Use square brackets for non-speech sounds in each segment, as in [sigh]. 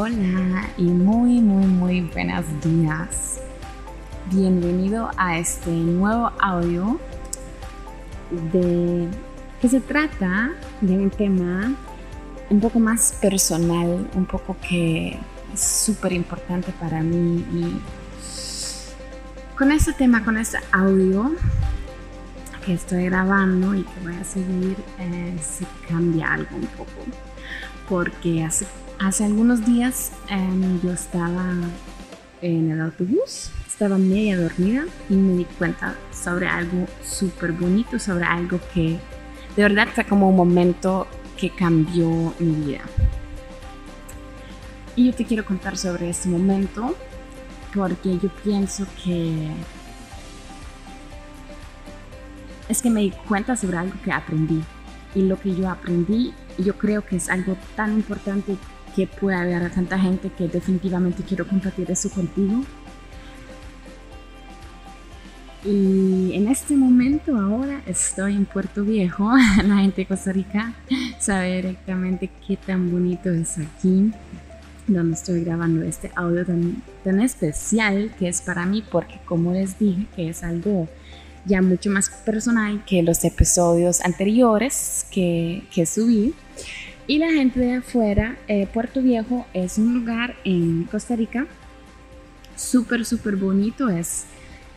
Hola y muy muy muy buenos días. Bienvenido a este nuevo audio de que se trata de un tema un poco más personal, un poco que es súper importante para mí y con este tema, con este audio que estoy grabando y que voy a seguir, eh, se cambia algo un poco porque hace Hace algunos días em, yo estaba en el autobús, estaba media dormida y me di cuenta sobre algo súper bonito, sobre algo que de verdad fue como un momento que cambió mi vida. Y yo te quiero contar sobre este momento porque yo pienso que es que me di cuenta sobre algo que aprendí. Y lo que yo aprendí, yo creo que es algo tan importante que puede haber a tanta gente que definitivamente quiero compartir eso contigo. Y en este momento ahora estoy en Puerto Viejo, [laughs] la gente de Costa Rica sabe directamente qué tan bonito es aquí, donde estoy grabando este audio tan, tan especial que es para mí, porque como les dije, que es algo ya mucho más personal que los episodios anteriores que, que subí. Y la gente de afuera, eh, Puerto Viejo es un lugar en Costa Rica súper, súper bonito. Es,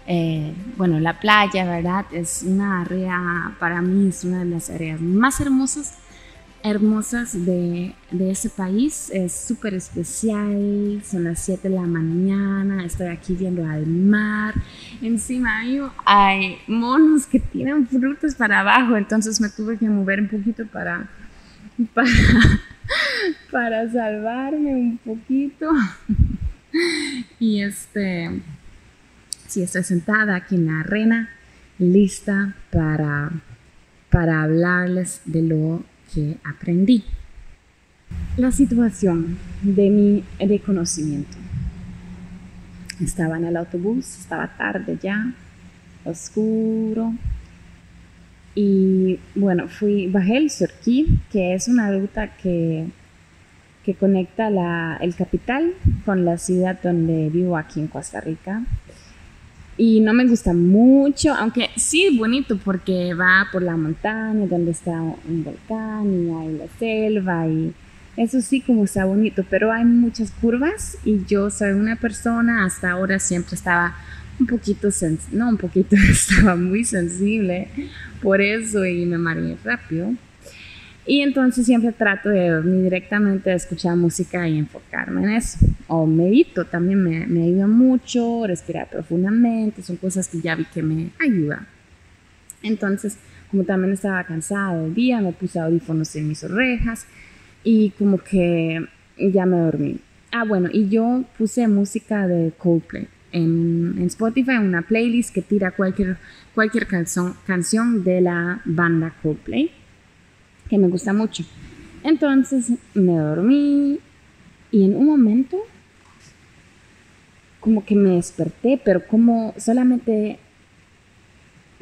eh, bueno, la playa, ¿verdad? Es una área, para mí es una de las áreas más hermosas, hermosas de, de ese país. Es súper especial, son las 7 de la mañana, estoy aquí viendo al mar. Encima hay monos que tienen frutos para abajo, entonces me tuve que mover un poquito para [laughs] para, para salvarme un poquito. Y este, si estoy sentada aquí en la arena, lista para, para hablarles de lo que aprendí. La situación de mi reconocimiento. Estaba en el autobús, estaba tarde ya, oscuro, y bueno, fui, bajé el Surquí, que es una ruta que, que conecta la, el capital con la ciudad donde vivo aquí en Costa Rica. Y no me gusta mucho, aunque sí es bonito porque va por la montaña donde está un volcán y hay la selva y eso sí como está bonito, pero hay muchas curvas y yo soy una persona, hasta ahora siempre estaba un poquito, no un poquito, [laughs] estaba muy sensible por eso y me mareé rápido. Y entonces siempre trato de dormir directamente, escuchar música y enfocarme en eso. O medito, también me, me ayuda mucho, respirar profundamente, son cosas que ya vi que me ayudan. Entonces, como también estaba cansada del día, me puse audífonos en mis orejas y como que ya me dormí. Ah, bueno, y yo puse música de Coldplay en, Spotify una playlist que tira cualquier, cualquier canción de la banda Coldplay, que me gusta mucho. Entonces me dormí y en un momento como que me desperté, pero como solamente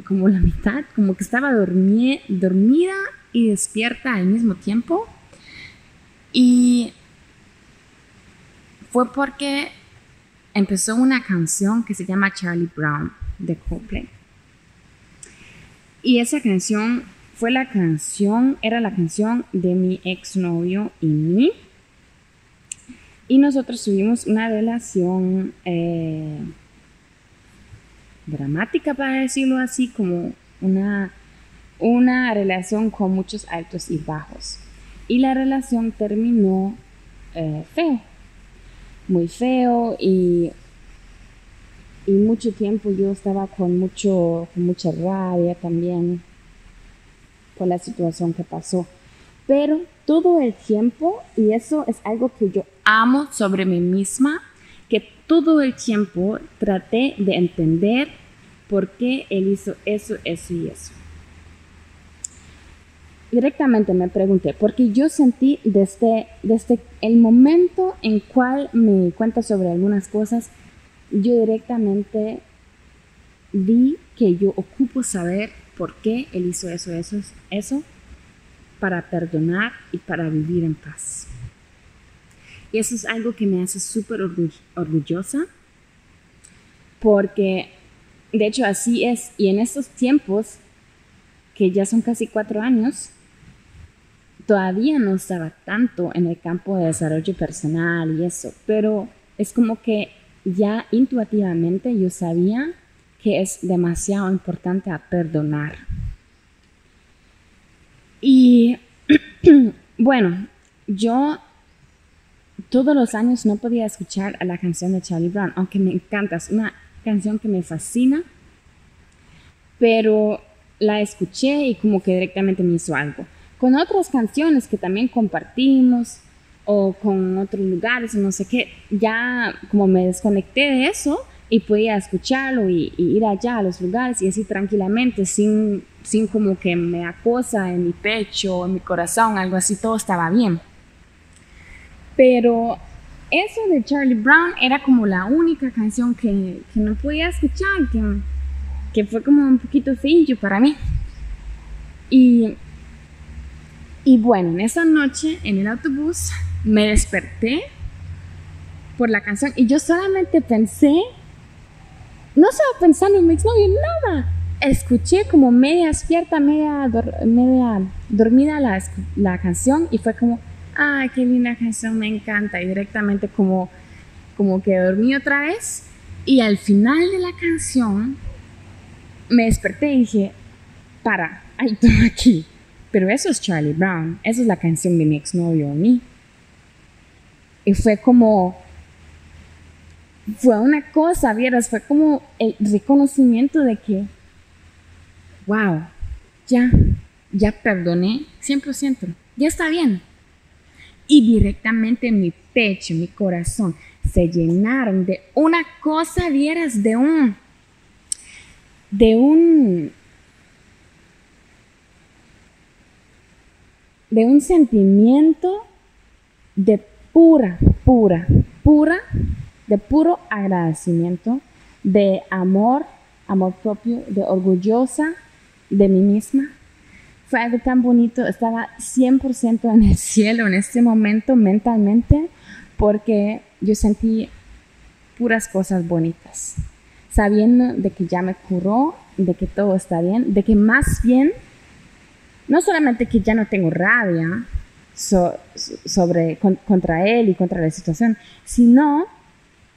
como la mitad, como que estaba dormida y despierta al mismo tiempo. Y fue porque empezó una canción que se llama Charlie Brown de Coldplay. Y esa canción fue la canción, era la canción de mi exnovio y mí. Y nosotros tuvimos una relación eh, dramática, para decirlo así, como una, una relación con muchos altos y bajos. Y la relación terminó eh, feo muy feo y, y mucho tiempo yo estaba con, mucho, con mucha rabia también por la situación que pasó. Pero todo el tiempo, y eso es algo que yo amo sobre mí misma, que todo el tiempo traté de entender por qué él hizo eso, eso y eso directamente me pregunté, porque yo sentí desde, desde el momento en cual me di cuenta sobre algunas cosas, yo directamente vi que yo ocupo saber por qué él hizo eso, eso, eso, para perdonar y para vivir en paz. Y eso es algo que me hace súper orgullosa, porque de hecho así es. Y en estos tiempos, que ya son casi cuatro años, todavía no estaba tanto en el campo de desarrollo personal y eso, pero es como que ya intuitivamente yo sabía que es demasiado importante a perdonar. Y [clears throat] bueno, yo todos los años no podía escuchar a la canción de Charlie Brown, aunque me encanta, es una canción que me fascina, pero la escuché y como que directamente me hizo algo con otras canciones que también compartimos o con otros lugares, no sé qué, ya como me desconecté de eso y podía escucharlo y, ir allá a los lugares y así tranquilamente, sin, sin como que me acosa en mi pecho o en mi corazón, algo así, todo estaba bien. Pero eso de Charlie Brown era como la única canción que, que no podía escuchar, que, que fue como un poquito feillo para mí. Y y bueno, en esa noche en el autobús me desperté por la canción y yo solamente pensé, no estaba pensando en mi exnovio, nada. Escuché como media despierta, media, dormida la, canción y fue como, ay, qué linda canción, me encanta. Y directamente como, como que dormí otra vez. Y al final de la canción me desperté y dije, para, ahí estoy aquí. Pero eso es Charlie Brown, esa es la canción de mi exnovio mí. Y fue como, fue una cosa, vieras, fue como el reconocimiento de que, wow, ya, ya perdoné 100%, ya está bien. Y directamente mi pecho, mi corazón, se llenaron de una cosa, vieras, de un, de un, de un sentimiento de pura, pura, pura, de puro agradecimiento, de amor, amor propio, de orgullosa de mí misma. Fue algo tan bonito, estaba 100% en el cielo en este momento mentalmente porque yo sentí puras cosas bonitas, sabiendo de que ya me curó, de que todo está bien, de que más bien no solamente que ya no tengo rabia sobre, contra él y contra la situación, sino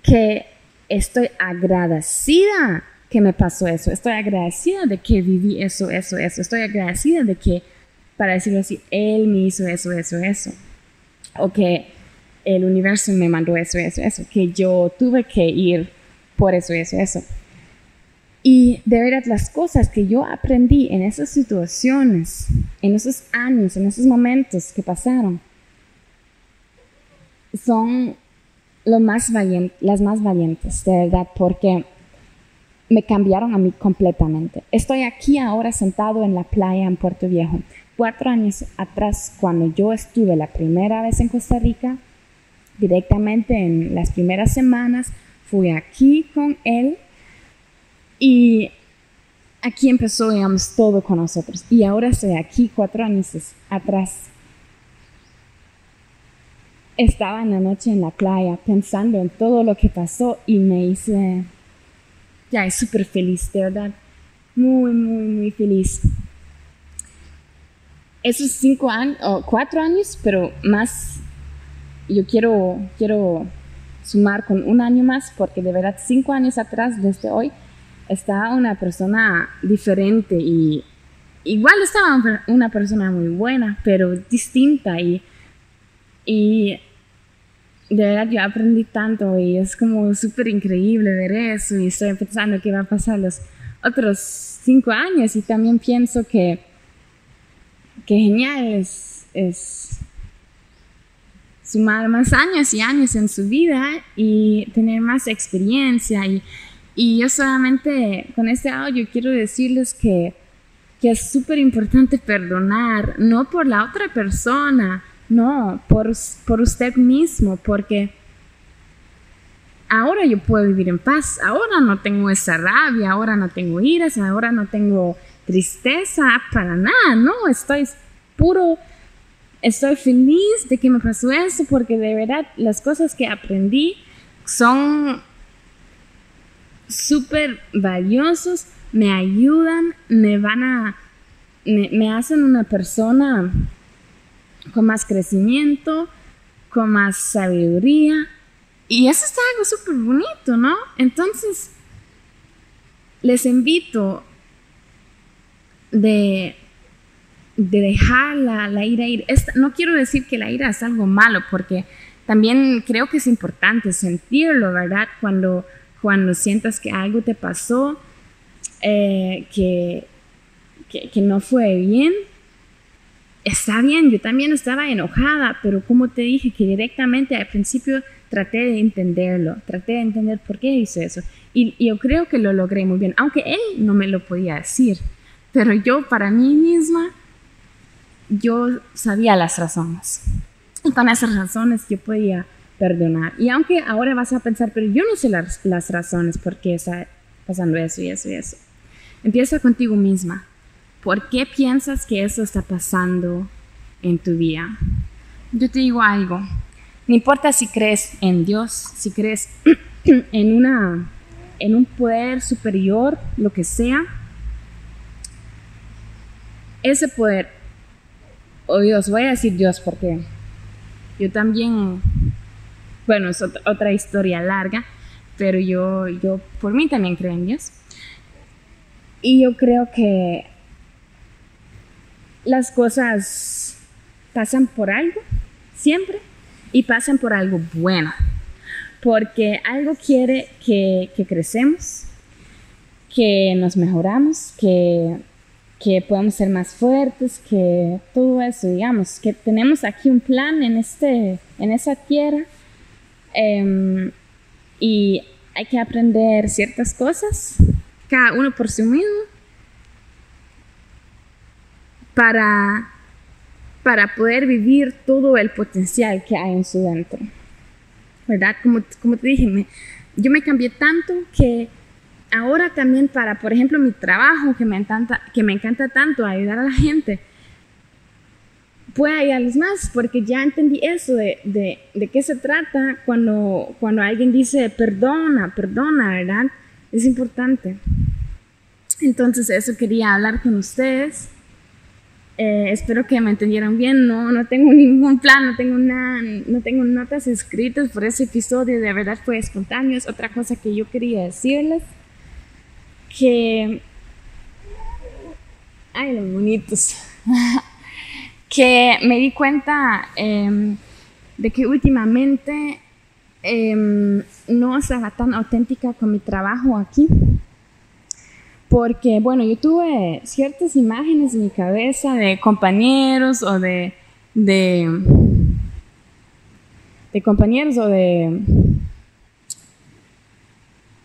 que estoy agradecida que me pasó eso, estoy agradecida de que viví eso, eso, eso, estoy agradecida de que, para decirlo así, él me hizo eso, eso, eso, o que el universo me mandó eso, eso, eso, que yo tuve que ir por eso, eso, eso. Y de verdad las cosas que yo aprendí en esas situaciones, en esos años, en esos momentos que pasaron, son las más valientes, de verdad, porque me cambiaron a mí completamente. Estoy aquí ahora sentado en la playa en Puerto Viejo. Cuatro años atrás, cuando yo estuve la primera vez en Costa Rica, directamente en las primeras semanas, fui aquí con él y aquí empezó, digamos, todo con nosotros. Y ahora estoy aquí cuatro años atrás. Estaba en la noche en la playa pensando en todo lo que pasó y me hice, ya, es súper feliz, de verdad. Muy, muy, muy feliz. Esos cinco años, o cuatro años, pero más, yo quiero, quiero sumar con un año más porque de verdad cinco años atrás, desde hoy, estaba una persona diferente y igual estaba una persona muy buena, pero distinta y, y de verdad yo aprendí tanto y es como súper increíble ver eso y estoy pensando qué va a pasar los otros cinco años y también pienso que, que genial es, es sumar más años y años en su vida y tener más experiencia y y yo solamente con este audio quiero decirles que, que es súper importante perdonar, no por la otra persona, no, por, por usted mismo, porque ahora yo puedo vivir en paz, ahora no tengo esa rabia, ahora no tengo iras, ahora no tengo tristeza para nada, no, estoy puro, estoy feliz de que me pasó eso porque de verdad las cosas que aprendí son súper valiosos, me ayudan, me van a, me, hacen una persona con más crecimiento, con más sabiduría. Y eso está algo súper bonito, ¿no? Entonces, les invito de de dejar la, ira ir. no quiero decir que la ira es algo malo, porque también creo que es importante sentirlo, ¿verdad? Cuando, cuando sientas que algo te pasó, eh, que, que, no fue bien, está bien, yo también estaba enojada, pero como te dije, que directamente al principio traté de entenderlo, traté de entender por qué hice eso. Y, y yo creo que lo logré muy bien, aunque él no me lo podía decir, pero yo para mí misma yo sabía las razones. Y con esas razones yo podía perdonar. Y aunque ahora vas a pensar, pero yo no sé las, razones por qué está pasando eso y eso y eso. Empieza contigo misma. ¿Por qué piensas que eso está pasando en tu vida? Yo te digo algo. No importa si crees en Dios, si crees [clears throat] en, una, en un poder superior, lo que sea. Ese poder o Dios, voy a decir Dios porque yo también, bueno, es otra, historia larga, pero yo, yo por mí también creo en Dios. Y yo creo que las cosas pasan por algo, siempre, y pasan por algo bueno. Porque algo quiere que, que crecemos, que nos mejoramos, que que podemos ser más fuertes, que todo eso, digamos, que tenemos aquí un plan en, este, en esa tierra em, y hay que aprender ciertas cosas, cada uno por sí mismo, para, para poder vivir todo el potencial que hay en su dentro. ¿Verdad? Como, como te dije, yo me cambié tanto que ahora también para, por ejemplo, mi trabajo, que me encanta, que me encanta tanto ayudar a la gente, pueda ayudarles más, porque ya entendí eso de, de, qué se trata cuando, cuando alguien dice perdona, perdona, ¿verdad? Es importante. Entonces, eso quería hablar con ustedes. Eh, espero que me entendieran bien. No, no tengo [laughs] ningún plan, no tengo, nada, no tengo notas escritas por ese episodio. De verdad fue espontáneo. Es otra cosa que yo quería decirles que... Ay, los bonitos. [laughs] que me di cuenta em, de que últimamente em, no estaba tan auténtica con mi trabajo aquí. Porque, bueno, yo tuve ciertas imágenes en mi cabeza de compañeros o de, de, compañeros o de,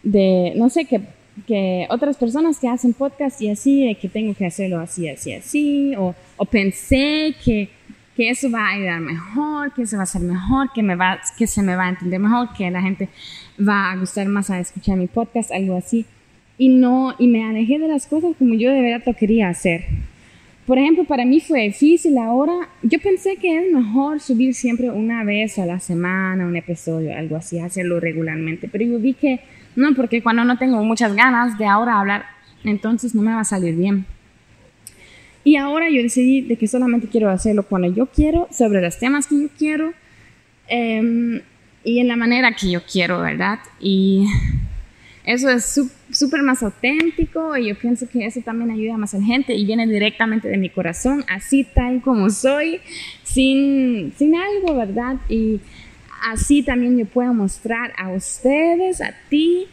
de, no sé, qué que otras personas que hacen podcast y así, de que tengo que hacerlo así, así, así, o, o pensé que, que, eso va a ayudar mejor, que eso va a ser mejor, que, me va, que se me va a entender mejor, que la gente va a gustar más a escuchar mi podcast, algo así. Y no, y me alejé de las cosas como yo de verdad lo quería hacer. Por ejemplo, para mí fue difícil ahora. Yo pensé que es mejor subir siempre una vez a la semana un episodio, algo así, hacerlo regularmente. Pero yo vi que no, porque cuando no tengo muchas ganas de ahora hablar, entonces no me va a salir bien. Y ahora yo decidí de que solamente quiero hacerlo cuando yo quiero, sobre los temas que yo quiero em, y en la manera que yo quiero, ¿verdad? Y eso es súper más auténtico y yo pienso que eso también ayuda más a la gente y viene directamente de mi corazón, así tal como soy, sin, sin algo, ¿verdad? Y así también yo puedo mostrar a ustedes, a ti,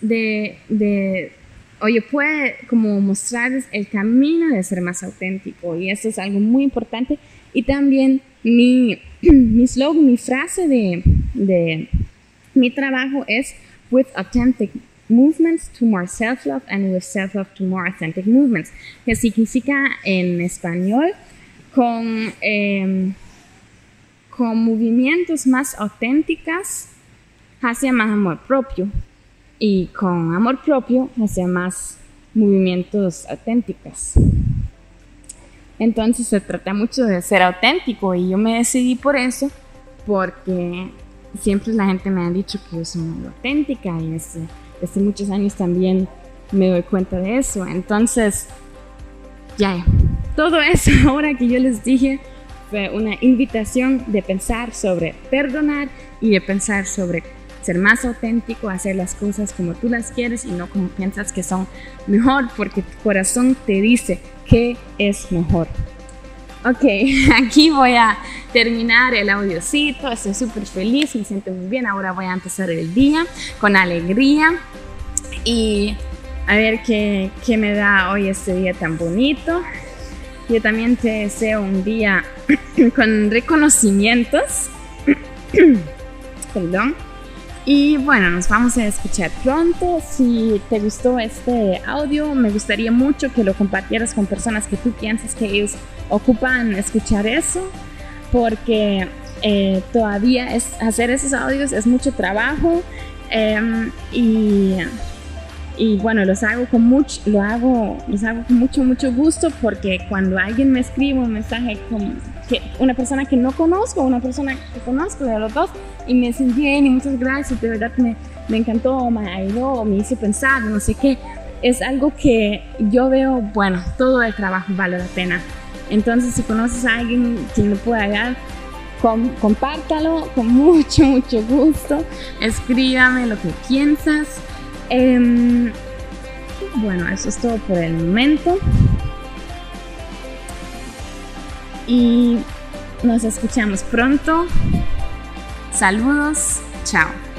de, de o yo puedo como mostrarles el camino de ser más auténtico. Y eso es algo muy importante. Y también mi, [clears throat] mi slogan, mi frase de, de mi trabajo es with authentic movements to more self-love and with self-love to more authentic movements, que significa en español con eh, con movimientos más auténticas hacia más amor propio y con amor propio hacia más movimientos auténticos. Entonces se trata mucho de ser auténtico y yo me decidí por eso porque siempre la gente me ha dicho que yo soy muy auténtica y desde, desde muchos años también me doy cuenta de eso. Entonces, ya, todo eso [laughs] ahora que yo les dije fue una invitación de pensar sobre perdonar y de pensar sobre ser más auténtico, hacer las cosas como tú las quieres y no como piensas que son mejor, porque tu corazón te dice que es mejor. Ok, [laughs] aquí voy a terminar el audiocito, estoy súper feliz, me siento muy bien, ahora voy a empezar el día con alegría y a ver qué, qué me da hoy este día tan bonito. Yo también te deseo un día [clears throat] con reconocimientos. [clears throat] Perdón y bueno, nos vamos a escuchar pronto. Si te gustó este audio, me gustaría mucho que lo compartieras con personas que tú piensas que ellos ocupan escuchar eso, porque eh, todavía es, hacer esos audios es mucho trabajo em, y, y, bueno, los hago con mucho, lo hago, los hago con mucho, mucho gusto porque cuando alguien me escribe un mensaje con una persona que no conozco, una persona que conozco de los dos, y me sentí bien y muchas gracias, de verdad me, me encantó, me ayudó, me hizo pensar, no sé qué. Es algo que yo veo, bueno, todo el trabajo vale la pena. Entonces, si conoces a alguien que me pueda ayudar, compártalo con mucho, mucho gusto. Escríbame lo que piensas. Em, bueno, eso es todo por el momento y nos escuchamos pronto. Saludos, chao.